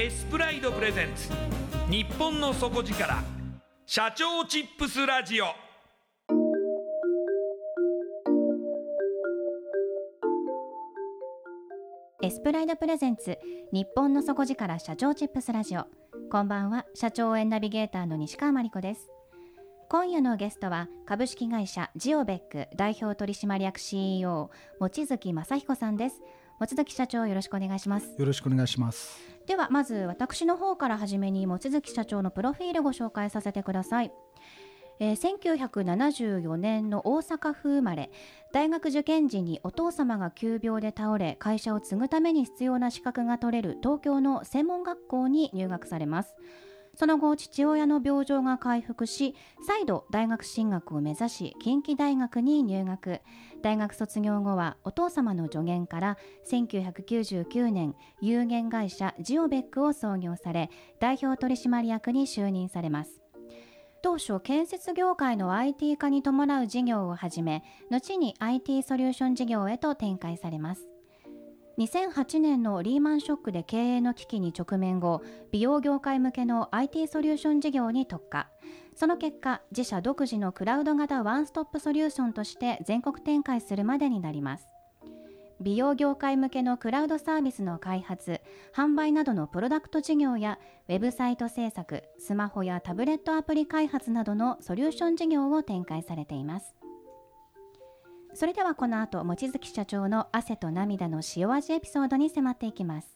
エスプライドプレゼンツ。日本の底力。社長チップスラジオ。エスプライドプレゼンツ。日本の底力。社長チップスラジオ。こんばんは。社長応援ナビゲーターの西川真理子です。今夜のゲストは。株式会社。ジオベック。代表取締役。CEO 望月正彦さんです。望月社長よろしくお願いします。よろしくお願いしますではまず私の方から初めに望月社長のプロフィールをご紹介させてください。えー、1974年の大阪府生まれ。大学受験時にお父様が急病で倒れ会社を継ぐために必要な資格が取れる東京の専門学校に入学されます。その後父親の病状が回復し再度大学進学を目指し近畿大学に入学。大学卒業後はお父様の助言から1999年有限会社ジオベックを創業され代表取締役に就任されます。当初建設業界の IT 化に伴う事業を始め後に IT ソリューション事業へと展開されます。2008年のリーマンショックで経営の危機に直面後美容業界向けの IT ソリューション事業に特化。その結果自社独自のクラウド型ワンストップソリューションとして全国展開するまでになります。美容業界向けのクラウドサービスの開発販売などのプロダクト事業やウェブサイト制作スマホやタブレットアプリ開発などのソリューション事業を展開されています。それではこの後望月社長の汗と涙の塩味エピソードに迫っていきます。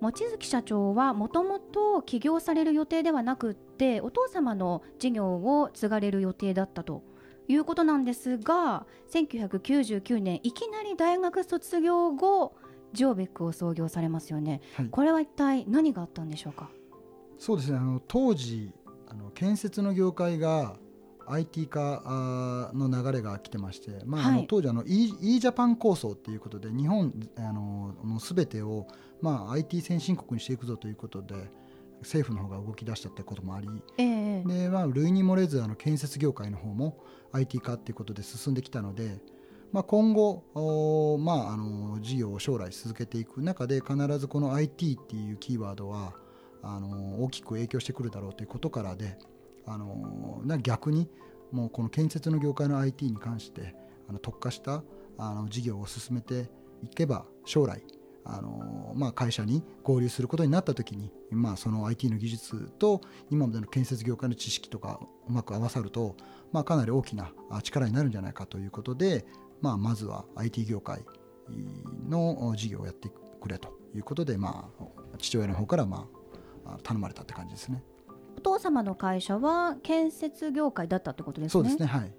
望月社長はもともと起業される予定ではなくってお父様の事業を継がれる予定だったということなんですが1999年いきなり大学卒業後ジオベックを創業されますよね、はい、これは一体何があったんでしょうか？そうですね。あの当時あの建設の業界が IT 化の流れが来てまして、まあ、あの当時あの e, e ジャパン構想ということで日本あのの全てを、まあ、IT 先進国にしていくぞということで政府の方が動き出したってこともあり、えー、でまあ、類に漏れずあの建設業界の方も IT 化っていうことで進んできたので、まあ、今後、まあ、あの事業を将来続けていく中で必ずこの IT っていうキーワードはあの大きく影響してくるだろうということからであの逆にもうこの建設の業界の IT に関してあの特化したあの事業を進めていけば将来あのまあ、会社に合流することになった時に、まあ、その IT の技術と今までの建設業界の知識とかうまく合わさると、まあ、かなり大きな力になるんじゃないかということで、まあ、まずは IT 業界の事業をやってくれということで、まあ、父親の方から、まあ、頼まれたって感じですね。お父様の会社は建設業界だったってことですね。そうですねはい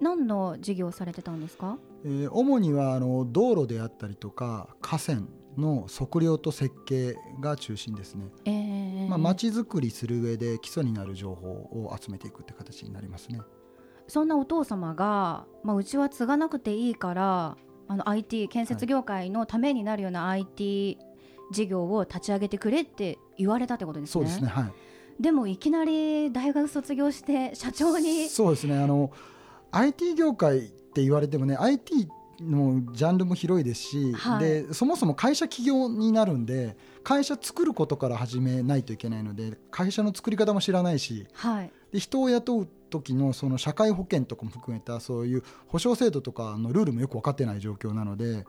何の事業をされてたんですか、えー、主にはあの道路であったりとか河川の測量と設計が中心ですね。えー、まあ、町づくりする上で基礎になる情報を集めていくって形になりますね。そんなお父様が、まあ、うちは継がなくていいからあの IT 建設業界のためになるような IT 事業を立ち上げてくれって言われたってことですね。そうですねはいでもいきなり大学卒業して社長に。そうですね。あの IT 業界って言われてもね IT のジャンルも広いですし、はい、でそもそも会社起業になるんで会社作ることから始めないといけないので会社の作り方も知らないし、はい、で人を雇う時のその社会保険とかも含めたそういう保証制度とかのルールもよく分かってない状況なので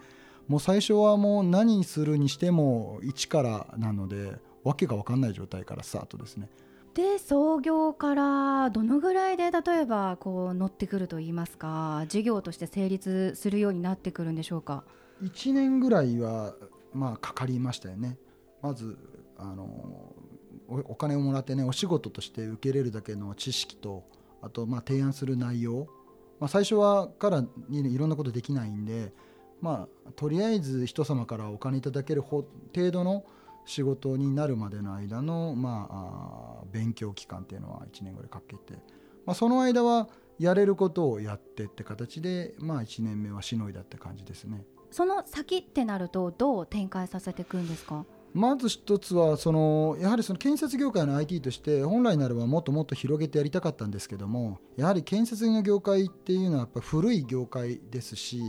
もう最初はもう何するにしても一からなので訳が分かんない状態からスタートですね。で創業からどのぐらいで例えばこう乗ってくるといいますか事業として成立するようになってくるんでしょうか？1年ぐらいはまあかかりましたよね。まずあのお金をもらってねお仕事として受けれるだけの知識とあとまあ提案する内容、まあ、最初はからにいろんなことできないんでまあとりあえず人様からお金いただける程度の仕事になるまでの間の、まあ、勉強期間っていうのは1年ぐらいかけて、まあ、その間はやれることをやってって形で、まあ、1年目はしのいだって感じですね。その先ってなるとどう展開させていくんですか？まず一つはそのやはりその建設業界の IT として本来ならばもっともっと広げてやりたかったんですけどもやはり建設の業界っていうのはやっぱ古い業界ですし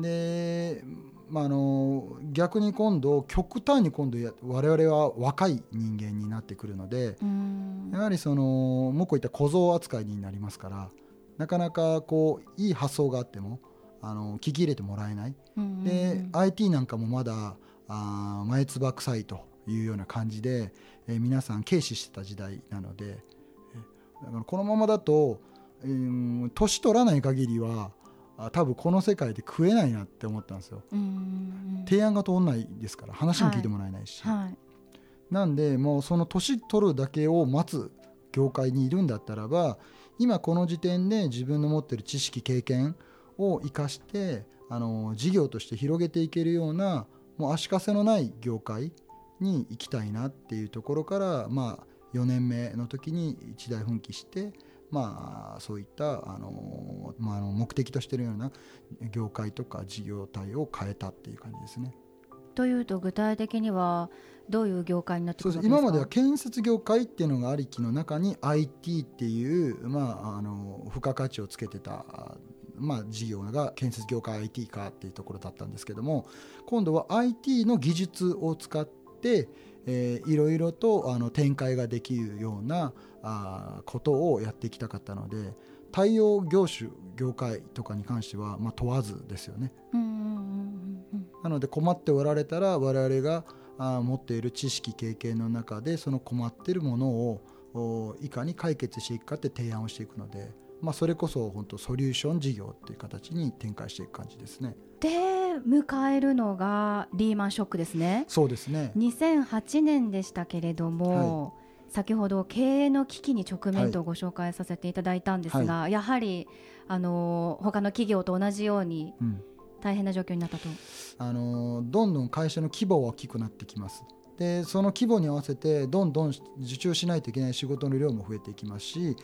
で、まあ、あの逆に今度極端に今度我々は若い人間になってくるのでやはりそのもうこういった小僧扱いになりますからなかなかこういい発想があってもあの聞き入れてもらえない。で IT なんかもまだあ前つば臭いというような感じで、えー、皆さん軽視してた時代なので、えー、だからこのままだと、うん、年取らない限りは多分この世界で食えないなって思ったんですよ。提案が通んないですから話も聞いてもらえないし、はい。はい、なんでもうその年取るだけを待つ業界にいるんだったらば今この時点で自分の持ってる知識経験を生かしてあの事業として広げていけるようなもう足かせのない業界に行きたいなっていうところから、まあ、4年目の時に一大奮起してまあ、そういったあの、まあ、あの目的としているような業界とか事業体を変えたっていう感じですね。というと具体的にはどういう業界になってくるんですか？今までは建設業界っていうのがありきの中に IT っていう、まあ、あの付加価値をつけてた、まあ、事業が建設業界 IT 化っていうところだったんですけども今度は IT の技術を使ってえー、いろいろとあの展開ができるようなあことをやっていきたかったので対応業種業界とかに関しては、まあ、問わずですよね。なので困っておられたら我々があ持っている知識経験の中でその困っているものをいかに解決していくかって提案をしていくので、まあ、それこそ本当ソリューション事業っていう形に展開していく感じですね。で迎えるのがリーマンショックですね。そうですね2008年でしたけれども、はい、先ほど経営の危機に直面とご紹介させていただいたんですが、はい、やはりあの他の企業と同じように大変な状況になったと、うん、あのどんどん会社の規模は大きくなってきます。でその規模に合わせてどんどん受注しないといけない仕事の量も増えていきますし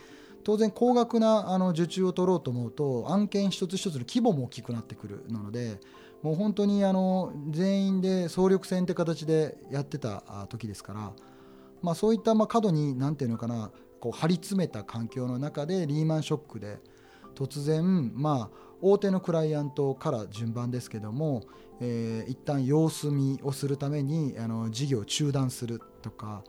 当然高額なあの受注を取ろうと思うと案件一つ一つの規模も大きくなってくるのでもう本当にあの全員で総力戦って形でやってた時ですから、まあ、そういったまあ過度に何ていうのかなこう張り詰めた環境の中でリーマンショックで突然まあ大手のクライアントから順番ですけども、えー、一旦様子見をするためにあの事業を中断するとか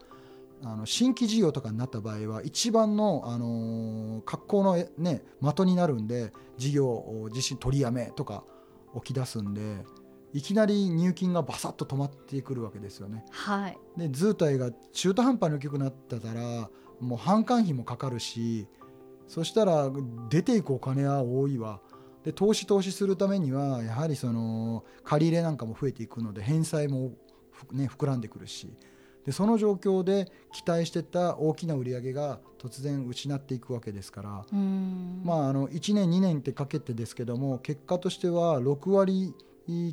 あの新規事業とかになった場合は一番の、あのー、格好の、ね、的になるんで事業を自身取りやめとか起き出すんでいきなり入金がバサッと止まってくるわけですよね。はい、で図体が中途半端に大きくなってたらもう販管費もかかるしそしたら出ていくお金は多いわ。で投資投資するためにはやはりその借り入れなんかも増えていくので返済もふね、膨らんでくるしでその状況で期待してた大きな売り上げが突然失っていくわけですから、うんまあ、あの1年2年ってかけてですけども結果としては6割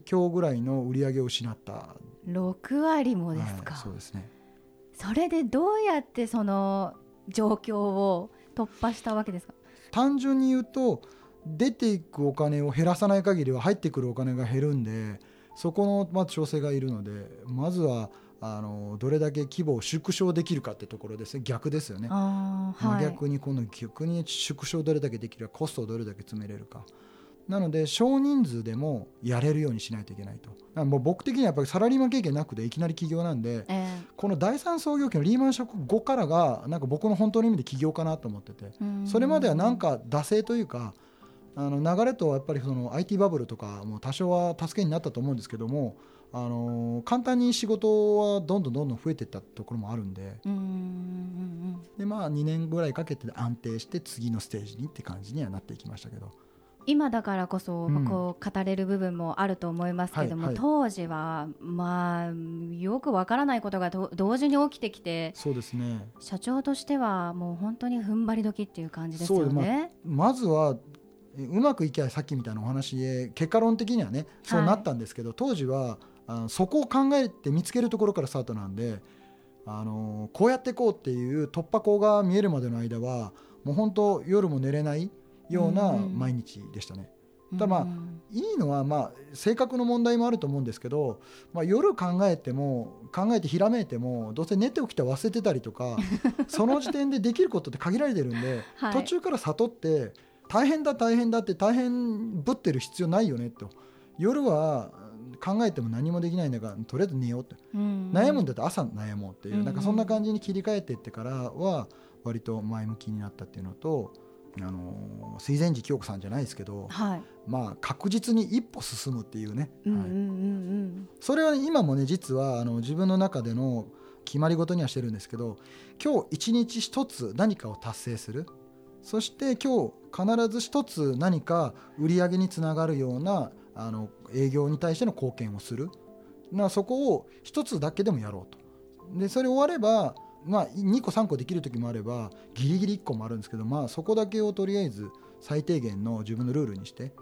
強ぐらいの売り上げを失った。6割もですか、はい、そうですね。それでどうやってその状況を突破したわけですか？単純に言うと出ていくお金を減らさない限りは入ってくるお金が減るんでそこのまず調整がいるのでまずはあのどれだけ規模を縮小できるかってところですね。逆ですよね、はい、逆にこの逆に縮小どれだけできるかコストをどれだけ詰めれるかなので少人数でもやれるようにしないといけないと。もう僕的にはやっぱりサラリーマン経験なくていきなり起業なんでえこの第三創業期のリーマンショック後からがなんか僕の本当の意味で起業かなと思っててそれまではなんか惰性というかあの流れとやっぱりその IT バブルとかも多少は助けになったと思うんですけどもあの簡単に仕事はどんどんどんどん増えていったところもあるんででまあ2年ぐらいかけて安定して次のステージにって感じにはなっていきましたけど今だからこそ、うん。こう語れる部分もあると思いますけども、はいはい。当時はまあよくわからないことがど同時に起きてきてそうですね。社長としてはもう本当に踏ん張り時っていう感じですよね。まずはえうまくいけばさっきみたいなお話で結果論的にはねそうなったんですけど、当時はあのそこを考えて見つけるところからスタートなんであのこうやっていこうっていう突破口が見えるまでの間はもう本当夜も寝れないようなうんうん。毎日でしたね。ただまあうんいいのはまあ性格の問題もあると思うんですけど、まあ、夜考えても考えてひらめいてもどうせ寝て起きて忘れてたりとか その時点でできることって限られてるんで、はい。途中から悟って大変だ大変だって大変ぶってる必要ないよねと夜は考えても何もできないんだからとりあえず寝ようって、うん。悩むんだったら朝悩もうっていう、うんなんかそんな感じに切り替えていってからは割と前向きになったっていうのと。あの水前寺清子さんじゃないですけど、はい。まあ、確実に一歩進むっていうね、はいうんうんうん。うんそれは今もね実はあの自分の中での決まり事にはしてるんですけど今日一日一つ何かを達成する。そして今日必ず一つ何か売り上げにつながるようなあの営業に対しての貢献をする。なそこを一つだけでもやろうと。でそれ終わればまあ2個3個できる時もあればギリギリ1個もあるんですけどまあそこだけをとりあえず最低限の自分のルールにして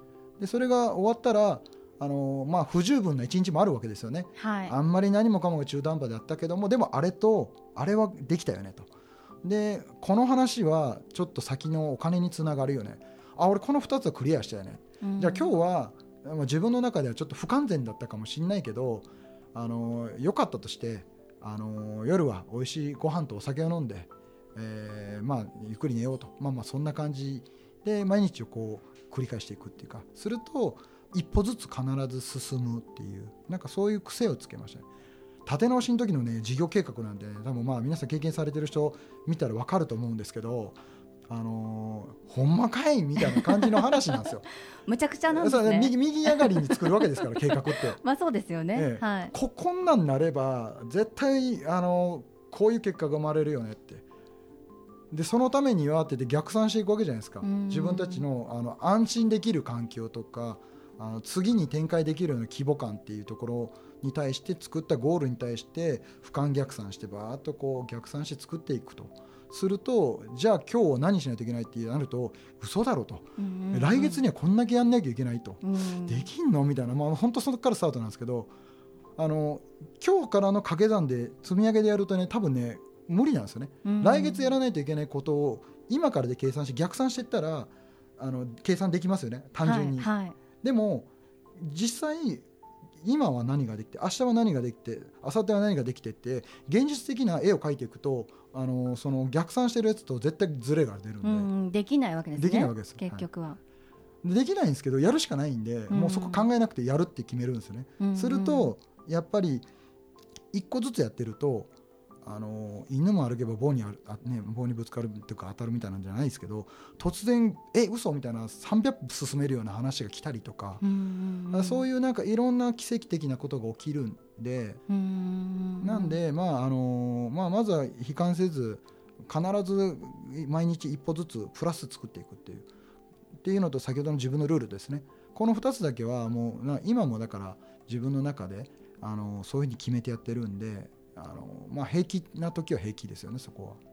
でそれが終わったらあのまあ不十分な一日もあるわけですよね。はいあんまり何もかもが中途半端であったけどもでもあれとあれはできたよねと。でこの話はちょっと先のお金につながるよね。あ俺この2つはクリアしたよね。うんじゃあ今日はまあ自分の中ではちょっと不完全だったかもしれないけどあの良かったとしてあの夜は美味しいご飯とお酒を飲んで、えーまあ、ゆっくり寝ようと。まあまあそんな感じ。で毎日をこう繰り返していくっていうか。すると一歩ずつ必ず進むっていうなんかそういう癖をつけましたね。立て直しの時のね事業計画なんで、多分まあ皆さん経験されてる人見たら分かると思うんですけどあのーほんまかいみたいな感じの話なんですよ。むちゃくちゃなんですね。右右上がりに作るわけですから 計画って。まあそうですよね。ええはい。ここんなんなれば絶対あのこういう結果が生まれるよねって。でそのためにはって逆算していくわけじゃないですかうん自分たちのあの安心できる環境とかあの次に展開できるような規模感っていうところに対して作ったゴールに対して俯瞰逆算してバーッとこう逆算して作っていくとするとじゃあ今日は何しないといけないってなると嘘だろと、うんうんうん。来月にはこんだけやんなきゃいけないと、うん。できんのみたいな、まあ、本当そこからスタートなんですけどあの今日からの掛け算で積み上げでやるとね多分ね無理なんですよね、うん来月やらないといけないことを今からで計算して逆算していったらあの計算できますよね。単純に、はいはい。でも実際今は何ができて明日は何ができて明後日は何ができてって現実的な絵を描いていくとあのその逆算してるやつと絶対ズレが出るんで、うんうんできないわけですね。できないわけです結局は。できないんですけどやるしかないんで、うんもうそこ考えなくてやるって決めるんですよね。うんうんするとやっぱり一個ずつやってるとあの犬も歩けば棒にあるあ、ね、棒にぶつかるというか当たるみたいなんじゃないですけど突然「え嘘みたいな300歩進めるような話が来たりとか、うんうんうんそういうなんかいろんな奇跡的なことが起きるんで、うん。うんうんなんで、まああのまあ、まずは悲観せず必ず毎日一歩ずつプラス作っていくっていう。っていうのと先ほどの自分のルールですね。この2つだけはもうな今もだから自分の中であのそういうふうに決めてやってるんであの、まあ、平気な時は平気ですよねそこは。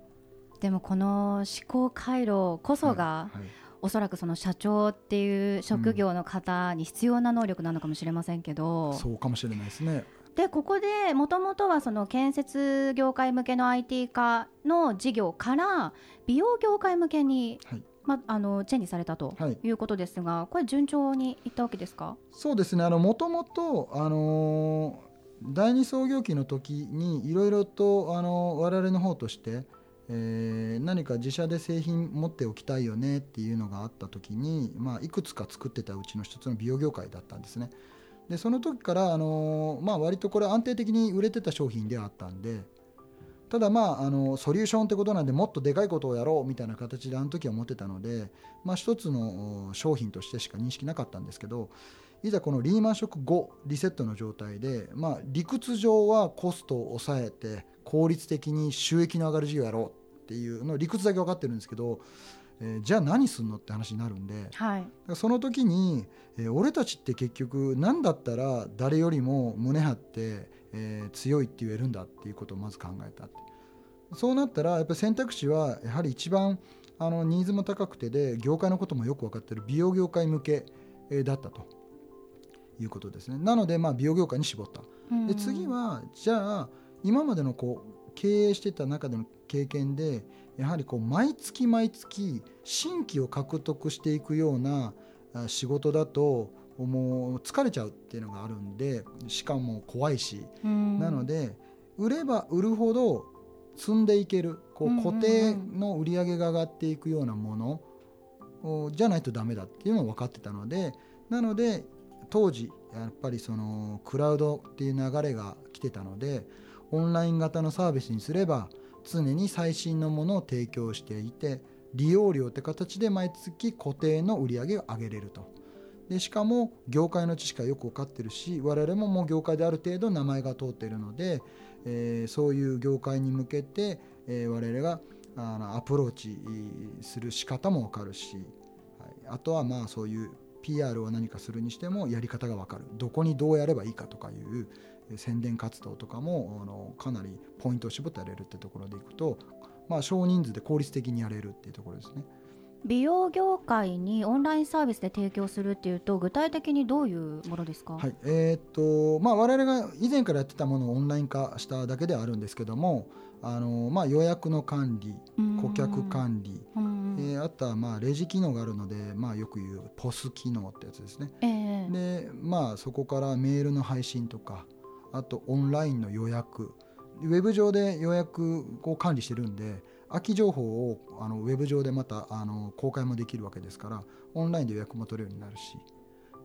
でもこの思考回路こそが、はいはい。おそらくその社長っていう職業の方に必要な能力なのかもしれませんけど、そうかもしれないですね。でここでもともとはその建設業界向けの IT 化の事業から美容業界向けに、はい。ま、あのチェンジされたとはい。いうことですが、これ順調にいったわけですか？そうですね。もともと、あのー第二創業期の時にいろいろと、あのー我々の方として、えー何か自社で製品持っておきたいよねっていうのがあった時に、まあ、いくつか作ってたうちの一つの美容業界だったんですね。でその時から、あのまあ、割とこれ安定的に売れてた商品ではあったんでただまああのソリューションってことなんでもっとでかいことをやろうみたいな形であの時は思ってたので、まあ、一つの商品としてしか認識なかったんですけどいざこのリーマンショック後リセットの状態で、まあ、理屈上はコストを抑えて効率的に収益の上がる事業やろうっていうの理屈だけ分かってるんですけど、えーじゃあ何すんのって話になるんではい。らその時に、えー俺たちって結局何だったら誰よりも胸張って、えー強いって言えるんだっていうことをまず考えたって。そうなったらやっぱり選択肢はやはり一番あのニーズも高くてで業界のこともよく分かってる美容業界向けえーだったと。いうことですね。なのでまあ美容業界に絞った。で次はじゃあ今までのこう経営してた中での経験でやはりこう毎月毎月新規を獲得していくようなあ仕事だともう疲れちゃうっていうのがあるんでしかも怖いしうん。なので売れば売るほど積んでいけるこう固定の売り上げが上がっていくようなものおじゃないとダメだっていうのは分かってたのでなので当時やっぱりそのクラウドっていう流れが来てたのでオンライン型のサービスにすれば常に最新のものを提供していて利用料って形で毎月固定の売り上げを上げれると。でしかも業界の知識がよく分かってるし我々ももう業界である程度名前が通っているので、えーそういう業界に向けて、えー我々があのアプローチする仕方も分かるし、はい、あとはまあそういう PR を何かするにしてもやり方が分かるどこにどうやればいいかとかいう宣伝活動とかもあのかなりポイントを絞ってやれるってところでいくと、まあ、少人数で効率的にやれるっていうところですね。美容業界にオンラインサービスで提供するっていうと具体的にどういうものですか、はい。えーっとまあ、我々が以前からやってたものをオンライン化しただけではあるんですけどもあの、まあ、予約の管理顧客管理、うん。えーあとはまあレジ機能があるので、まあ、よく言うポス機能ってやつですね。ええ。で、まあ、そこからメールの配信とかあとオンラインの予約ウェブ上で予約を管理してるんで空き情報をあのウェブ上でまたあの公開もできるわけですからオンラインで予約も取れるようになるし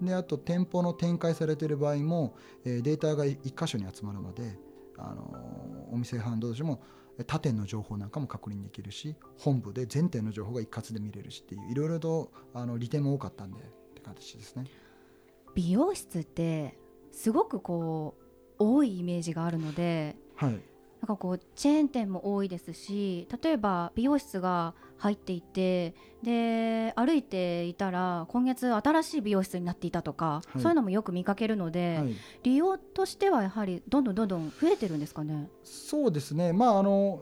であと店舗の展開されてる場合も、えーデータが1箇所に集まるのであのお店さん同士も他店の情報なんかも確認できるし本部で全店の情報が一括で見れるしっていういろいろとあの利点も多かったんでって形ですね。美容室ってすごくこう多いイメージがあるのではい。なんかこうチェーン店も多いですし例えば美容室が入っていてで歩いていたら今月新しい美容室になっていたとか、はい。そういうのもよく見かけるので、はい。利用としてはやはりどんどんどんどん増えてるんですかね？そうですね、まああの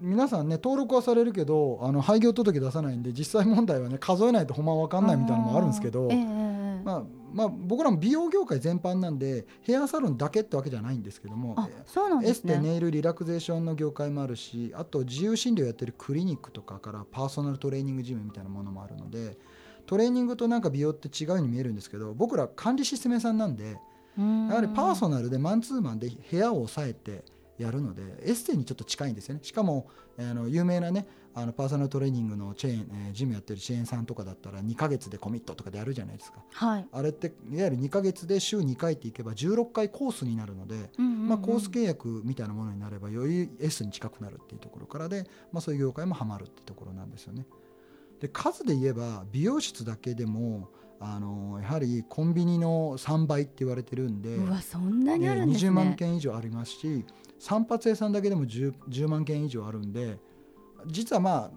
皆さんね登録はされるけどあの廃業届出さないんで実際問題はね数えないとほんま分かんないみたいなのもあるんですけど、ええええ。まあまあ、僕らも美容業界全般なんでヘアサロンだけってわけじゃないんですけどもあそうなんエスですね。テネイルリラクゼーションの業界もあるしあと自由診療やってるクリニックとかからパーソナルトレーニングジムみたいなものもあるのでトレーニングとなんか美容って違うように見えるんですけど僕ら管理システム屋さんなんでややはりパーソナルでマンツーマンで部屋を抑えてやるのでエステにちょっと近いんですよねしかもあの有名なねあのパーソナルトレーニングのチェーン、えージムやってるチェーンさんとかだったら2ヶ月でコミットとかでやるじゃないですかはい。あれっていわゆる2ヶ月で週2回っていけば16回コースになるので、うんうんうんまあ、コース契約みたいなものになればより S に近くなるっていうところからで、まあ、そういう業界もハマるっていうところなんですよね。で数で言えば美容室だけでもあのやはりコンビニの3倍って言われてるんで。うわそんなにあるんですね。20万件以上ありますし散髪屋さんだけでも 10, 10万件以上あるんで実はまあ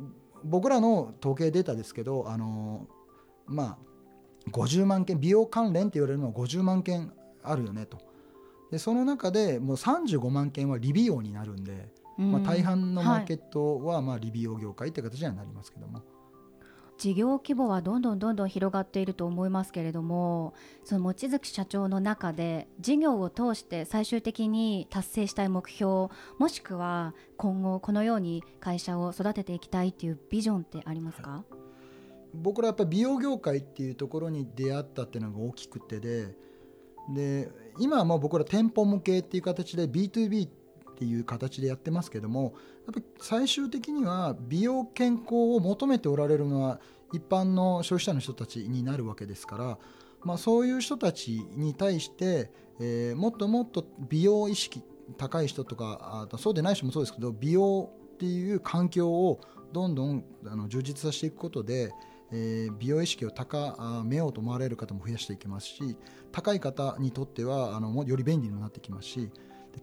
僕らの統計データですけどあのまあ50万件美容関連って言われるのは50万件あるよねと。でその中でもう35万件は理美容になるんで、まあ、大半のマーケットはまあ理美容業界って形にはなりますけども。事業規模はどんどんどんどん広がっていると思いますけれどもその望月社長の中で事業を通して最終的に達成したい目標もしくは今後このように会社を育てていきたいっていうビジョンってありますか、はい、僕らやっぱり美容業界っていうところに出会ったっていうのが大きくてでで今はもう僕ら店舗向けっていう形で B2B ってていう形でやってますけどもやっぱり最終的には美容健康を求めておられるのは一般の消費者の人たちになるわけですから、まあ、そういう人たちに対して、えー、もっともっと美容意識高い人とかあそうでない人もそうですけど美容っていう環境をどんどんあの充実させていくことで、えー、美容意識を高めようと思われる方も増やしていきますし高い方にとってはあのより便利になってきますし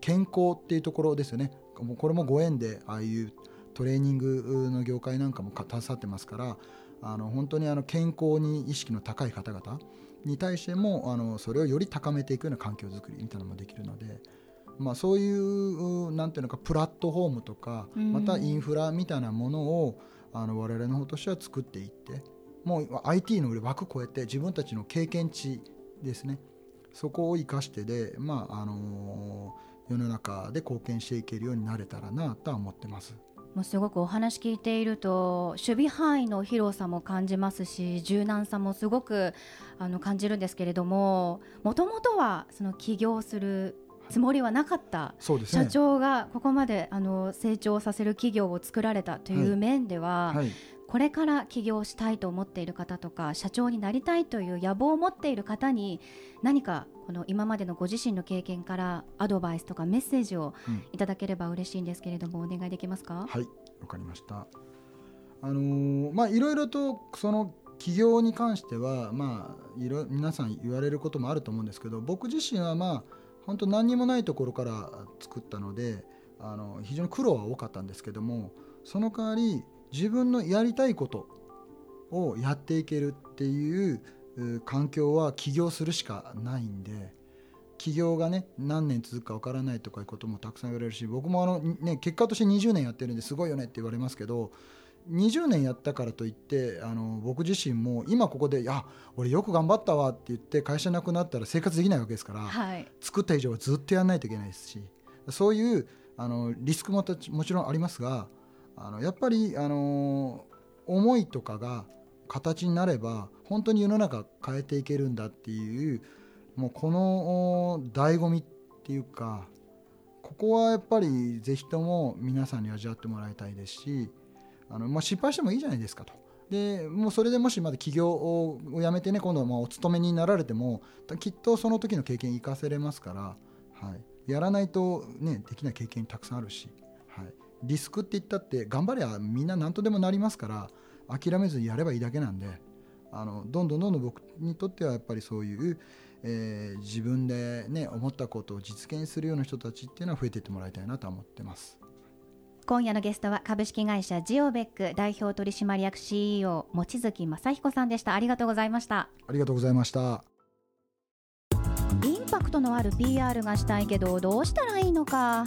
健康っていうところですよね。これもご縁でああいうトレーニングの業界なんかも携わってますからあの本当にあの健康に意識の高い方々に対してもあのそれをより高めていくような環境づくりみたいなのもできるので、まあ、そういうなんていうのかプラットフォームとかまたインフラみたいなものをあの我々の方としては作っていってもう IT の枠超えて自分たちの経験値ですね。そこを生かしてで、まああの世の中で貢献していけるようになれたらなとは思ってます。もうすごくお話聞いていると守備範囲の広さも感じますし柔軟さもすごくあの感じるんですけれどももともとはその起業するつもりはなかった社長がここまであの成長させる企業を作られたという面では、はいはい、これから起業したいと思っている方とか社長になりたいという野望を持っている方に何かこの今までのご自身の経験からアドバイスとかメッセージをいただければ嬉しいんですけれども、うん、お願いできますか？はいわかりました。あのー、まあいろいろとその起業に関してはまあいろ皆さん言われることもあると思うんですけど僕自身はまあ本当何にもないところから作ったのであの非常に苦労は多かったんですけどもその代わり自分のやりたいことをやっていけるっていう環境は起業するしかないんで起業がね何年続くか分からないとかいうこともたくさん言われるし僕もあの、ね、結果として20年やってるんですごいよねって言われますけど20年やったからといってあの僕自身も今ここで「いや俺よく頑張ったわ」って言って会社なくなったら生活できないわけですから、はい、作った以上はずっとやらないといけないですしそういうあのリスクももちろんありますがあのやっぱりあの思いとかが形になれば本当に世の中変えていけるんだっていうもうこの醍醐味っていうかここはやっぱりぜひとも皆さんに味わってもらいたいですしあの、まあ、失敗してもいいじゃないですかと。でもうそれでもしまだ起業をやめてね今度はまお勤めになられてもきっとその時の経験生かせれますから、はい、やらないと、ね、できない経験たくさんあるし、リスクって言ったって頑張りゃみんな何とでもなりますから諦めずにやればいいだけなんであのどんどんどんどん僕にとってはやっぱりそういう、えー、自分で、ね、思ったことを実現するような人たちっていうのは増えていってもらいたいなと思ってます。今夜のゲストは株式会社ジオベック代表取締役 CEO 望月正彦さんでした。ありがとうございました。ありがとうございました。インパクトのある PR がしたいけどどうしたらいいのか